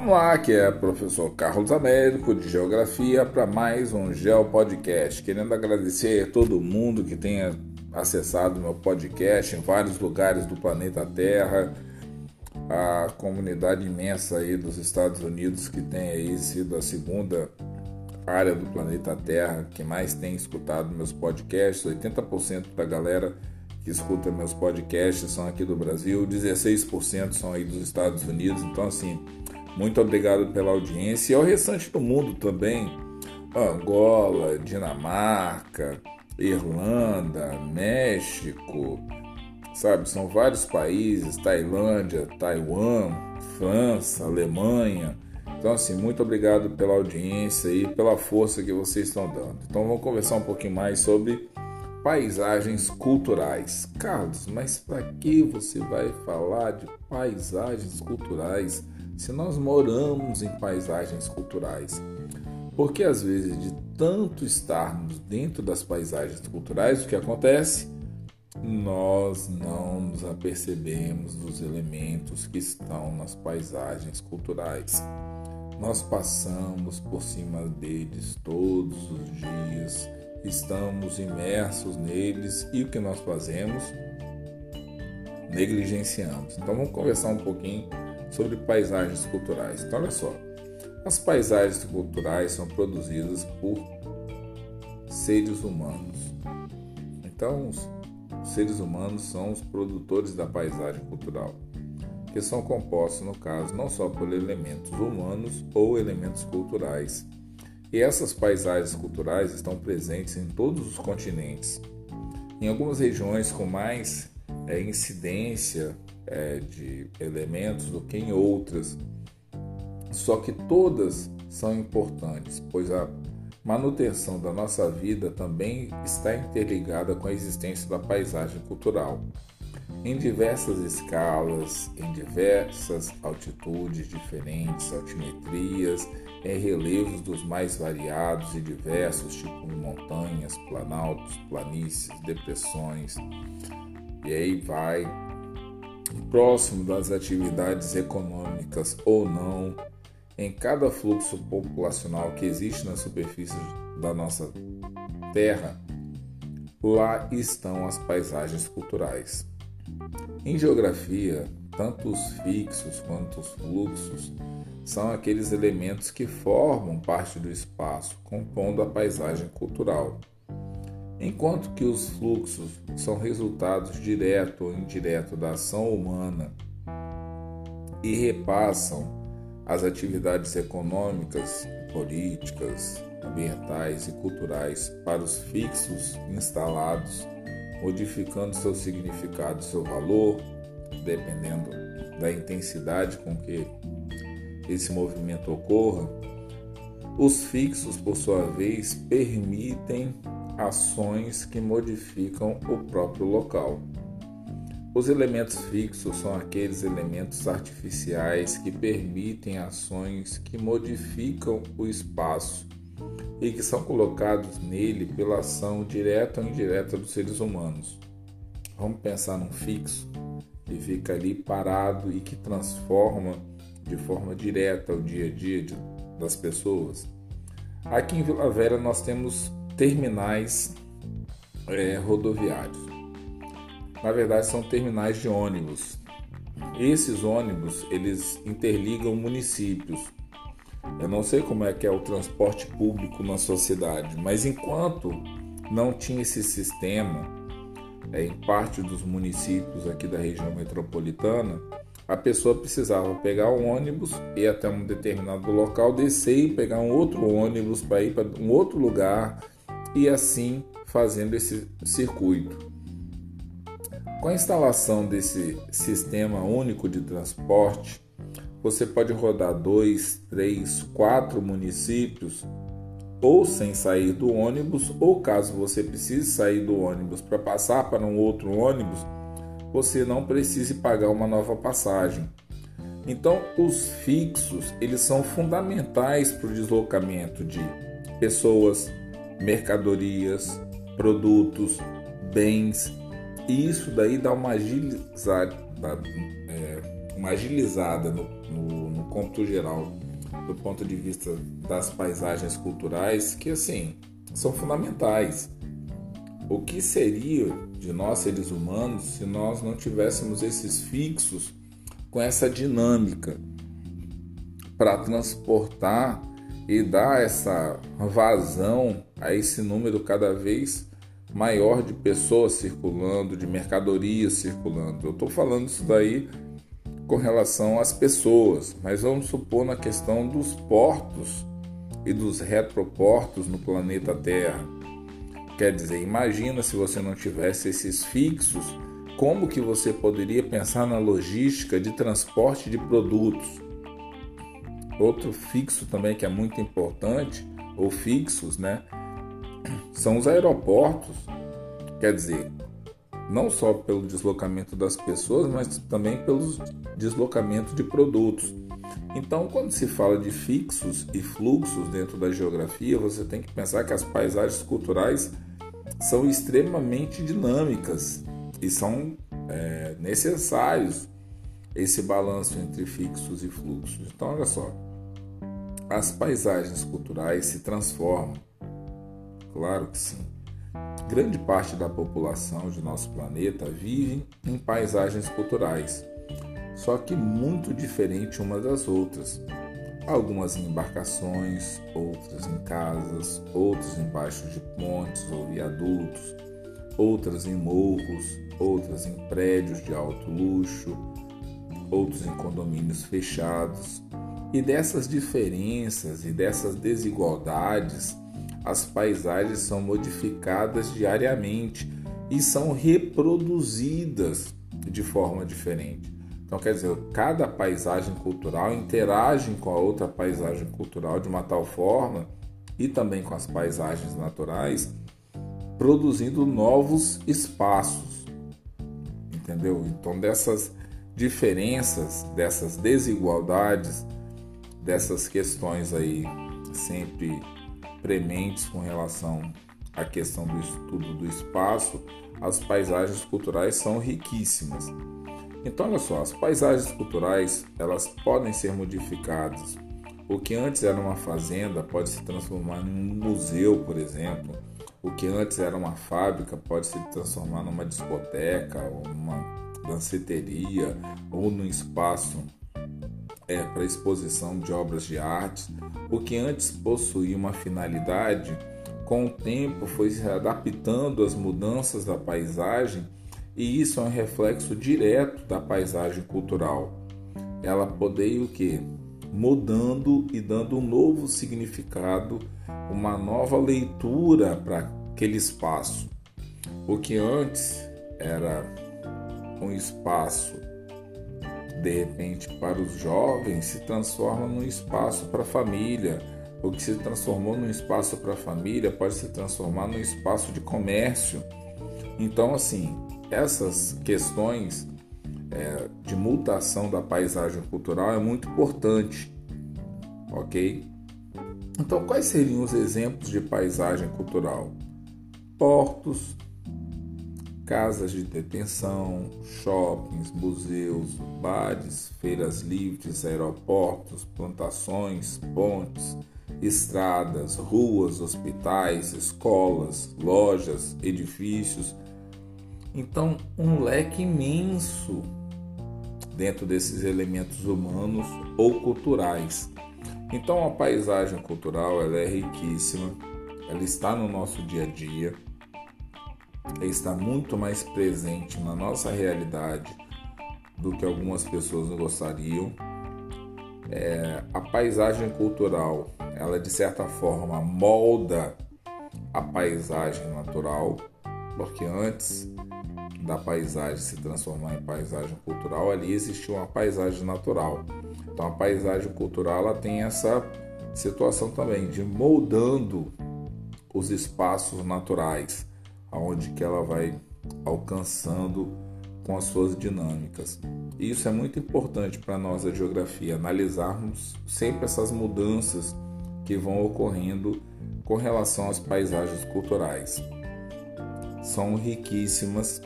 Vamos lá, que é o professor Carlos Américo de Geografia para mais um Geo Podcast. Querendo agradecer a todo mundo que tenha acessado meu podcast em vários lugares do planeta Terra, a comunidade imensa aí dos Estados Unidos que tem aí sido a segunda área do planeta Terra que mais tem escutado meus podcasts, 80% da galera que escuta meus podcasts são aqui do Brasil, 16% são aí dos Estados Unidos. Então, assim, muito obrigado pela audiência e ao restante do mundo também. Angola, Dinamarca, Irlanda, México, sabe? São vários países, Tailândia, Taiwan, França, Alemanha. Então, assim, muito obrigado pela audiência e pela força que vocês estão dando. Então, vamos conversar um pouquinho mais sobre paisagens culturais. Carlos, mas para que você vai falar de paisagens culturais se nós moramos em paisagens culturais? Porque às vezes, de tanto estarmos dentro das paisagens culturais, o que acontece? Nós não nos apercebemos dos elementos que estão nas paisagens culturais. Nós passamos por cima deles todos os dias estamos imersos neles e o que nós fazemos? Negligenciamos. Então vamos conversar um pouquinho sobre paisagens culturais. Então olha só, as paisagens culturais são produzidas por seres humanos. Então os seres humanos são os produtores da paisagem cultural, que são compostos, no caso, não só por elementos humanos ou elementos culturais e essas paisagens culturais estão presentes em todos os continentes. Em algumas regiões com mais é, incidência é, de elementos do que em outras, só que todas são importantes, pois a manutenção da nossa vida também está interligada com a existência da paisagem cultural. Em diversas escalas, em diversas altitudes diferentes, altimetrias em relevos dos mais variados e diversos, tipo montanhas, planaltos, planícies, depressões, e aí vai próximo das atividades econômicas ou não, em cada fluxo populacional que existe na superfície da nossa terra, lá estão as paisagens culturais. Em geografia, tanto os fixos quanto os fluxos são aqueles elementos que formam parte do espaço, compondo a paisagem cultural. Enquanto que os fluxos são resultados direto ou indireto da ação humana e repassam as atividades econômicas, políticas, ambientais e culturais para os fixos instalados, modificando seu significado, seu valor, dependendo da intensidade com que esse movimento ocorra, os fixos, por sua vez, permitem ações que modificam o próprio local. Os elementos fixos são aqueles elementos artificiais que permitem ações que modificam o espaço e que são colocados nele pela ação direta ou indireta dos seres humanos. Vamos pensar num fixo que fica ali parado e que transforma de forma direta o dia a dia das pessoas. Aqui em Vila Velha nós temos terminais é, rodoviários. Na verdade são terminais de ônibus. Esses ônibus eles interligam municípios. Eu não sei como é que é o transporte público na sua cidade, mas enquanto não tinha esse sistema é, em parte dos municípios aqui da região metropolitana, a pessoa precisava pegar um ônibus, ir até um determinado local, descer e pegar um outro ônibus para ir para um outro lugar e assim fazendo esse circuito. Com a instalação desse sistema único de transporte, você pode rodar dois, três, quatro municípios ou sem sair do ônibus, ou caso você precise sair do ônibus para passar para um outro ônibus, você não precise pagar uma nova passagem. Então, os fixos, eles são fundamentais para o deslocamento de pessoas, mercadorias, produtos, bens. E isso daí dá uma agilizada, é, uma agilizada no, no, no cômputo geral, do ponto de vista das paisagens culturais, que assim são fundamentais. O que seria de nós seres humanos se nós não tivéssemos esses fixos com essa dinâmica para transportar e dar essa vazão a esse número cada vez maior de pessoas circulando, de mercadorias circulando. Eu estou falando isso daí com relação às pessoas, mas vamos supor na questão dos portos e dos retroportos no planeta Terra. Quer dizer, imagina se você não tivesse esses fixos, como que você poderia pensar na logística de transporte de produtos? Outro fixo também que é muito importante, ou fixos, né? São os aeroportos. Quer dizer, não só pelo deslocamento das pessoas, mas também pelo deslocamento de produtos. Então, quando se fala de fixos e fluxos dentro da geografia, você tem que pensar que as paisagens culturais são extremamente dinâmicas e são é, necessários esse balanço entre fixos e fluxos. Então, olha só, as paisagens culturais se transformam? Claro que sim. Grande parte da população de nosso planeta vive em paisagens culturais, só que muito diferente uma das outras. Algumas em embarcações, outras em casas, outras embaixo de pontes ou viadutos, outras em morros, outras em prédios de alto luxo, outros em condomínios fechados, e dessas diferenças e dessas desigualdades, as paisagens são modificadas diariamente e são reproduzidas de forma diferente. Então, quer dizer, cada paisagem cultural interage com a outra paisagem cultural de uma tal forma e também com as paisagens naturais, produzindo novos espaços. Entendeu? Então, dessas diferenças, dessas desigualdades, dessas questões aí sempre prementes com relação à questão do estudo do espaço, as paisagens culturais são riquíssimas. Então, olha só, as paisagens culturais elas podem ser modificadas. O que antes era uma fazenda pode se transformar em um museu, por exemplo. O que antes era uma fábrica pode se transformar numa discoteca, ou numa danceteria, ou num espaço é, para exposição de obras de arte, o que antes possuía uma finalidade, com o tempo foi se adaptando às mudanças da paisagem e isso é um reflexo direto da paisagem cultural. Ela poderia o que? Mudando e dando um novo significado, uma nova leitura para aquele espaço. O que antes era um espaço de repente para os jovens se transforma num espaço para a família. O que se transformou num espaço para a família pode se transformar num espaço de comércio. Então, assim, essas questões é, de mutação da paisagem cultural é muito importante, ok? Então, quais seriam os exemplos de paisagem cultural? Portos, casas de detenção, shoppings, museus, bares, feiras livres, aeroportos, plantações, pontes, estradas, ruas, hospitais, escolas, lojas, edifícios. Então, um leque imenso dentro desses elementos humanos ou culturais. Então, a paisagem cultural ela é riquíssima, ela está no nosso dia a dia está muito mais presente na nossa realidade do que algumas pessoas gostariam. É, a paisagem cultural, ela de certa forma molda a paisagem natural, porque antes da paisagem se transformar em paisagem cultural, ali existiu uma paisagem natural. Então a paisagem cultural ela tem essa situação também de moldando os espaços naturais aonde que ela vai alcançando com as suas dinâmicas. E isso é muito importante para nós a geografia, analisarmos sempre essas mudanças que vão ocorrendo com relação às paisagens culturais. São riquíssimas.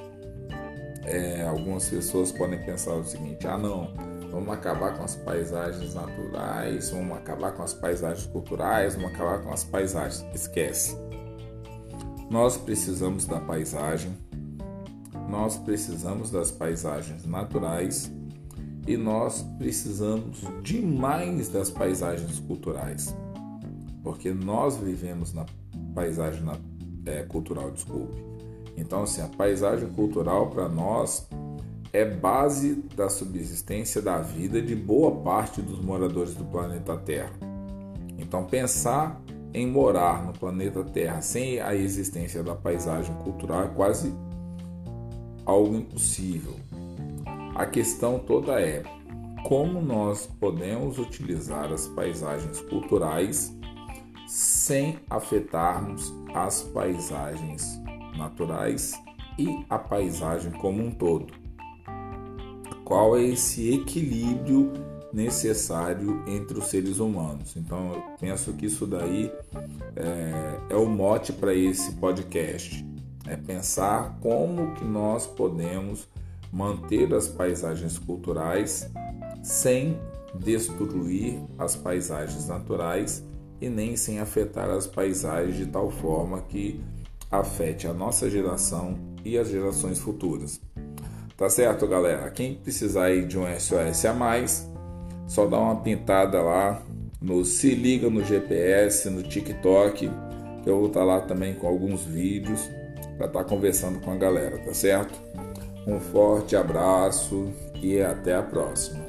É, algumas pessoas podem pensar o seguinte: ah, não, vamos acabar com as paisagens naturais, vamos acabar com as paisagens culturais, vamos acabar com as paisagens. Esquece. Nós precisamos da paisagem, nós precisamos das paisagens naturais e nós precisamos demais das paisagens culturais, porque nós vivemos na paisagem é, cultural, desculpe. Então, assim, a paisagem cultural para nós é base da subsistência da vida de boa parte dos moradores do planeta Terra. Então, pensar em morar no planeta Terra sem a existência da paisagem cultural é quase algo impossível. A questão toda é como nós podemos utilizar as paisagens culturais sem afetarmos as paisagens naturais e a paisagem como um todo. Qual é esse equilíbrio necessário entre os seres humanos? Então, eu penso que isso daí é, é o mote para esse podcast. É pensar como que nós podemos manter as paisagens culturais sem destruir as paisagens naturais e nem sem afetar as paisagens de tal forma que afete a nossa geração e as gerações futuras. Tá certo, galera? Quem precisar aí de um SOS a mais, só dá uma pintada lá no Se Liga no GPS, no TikTok, que eu vou estar lá também com alguns vídeos para estar conversando com a galera, tá certo? Um forte abraço e até a próxima.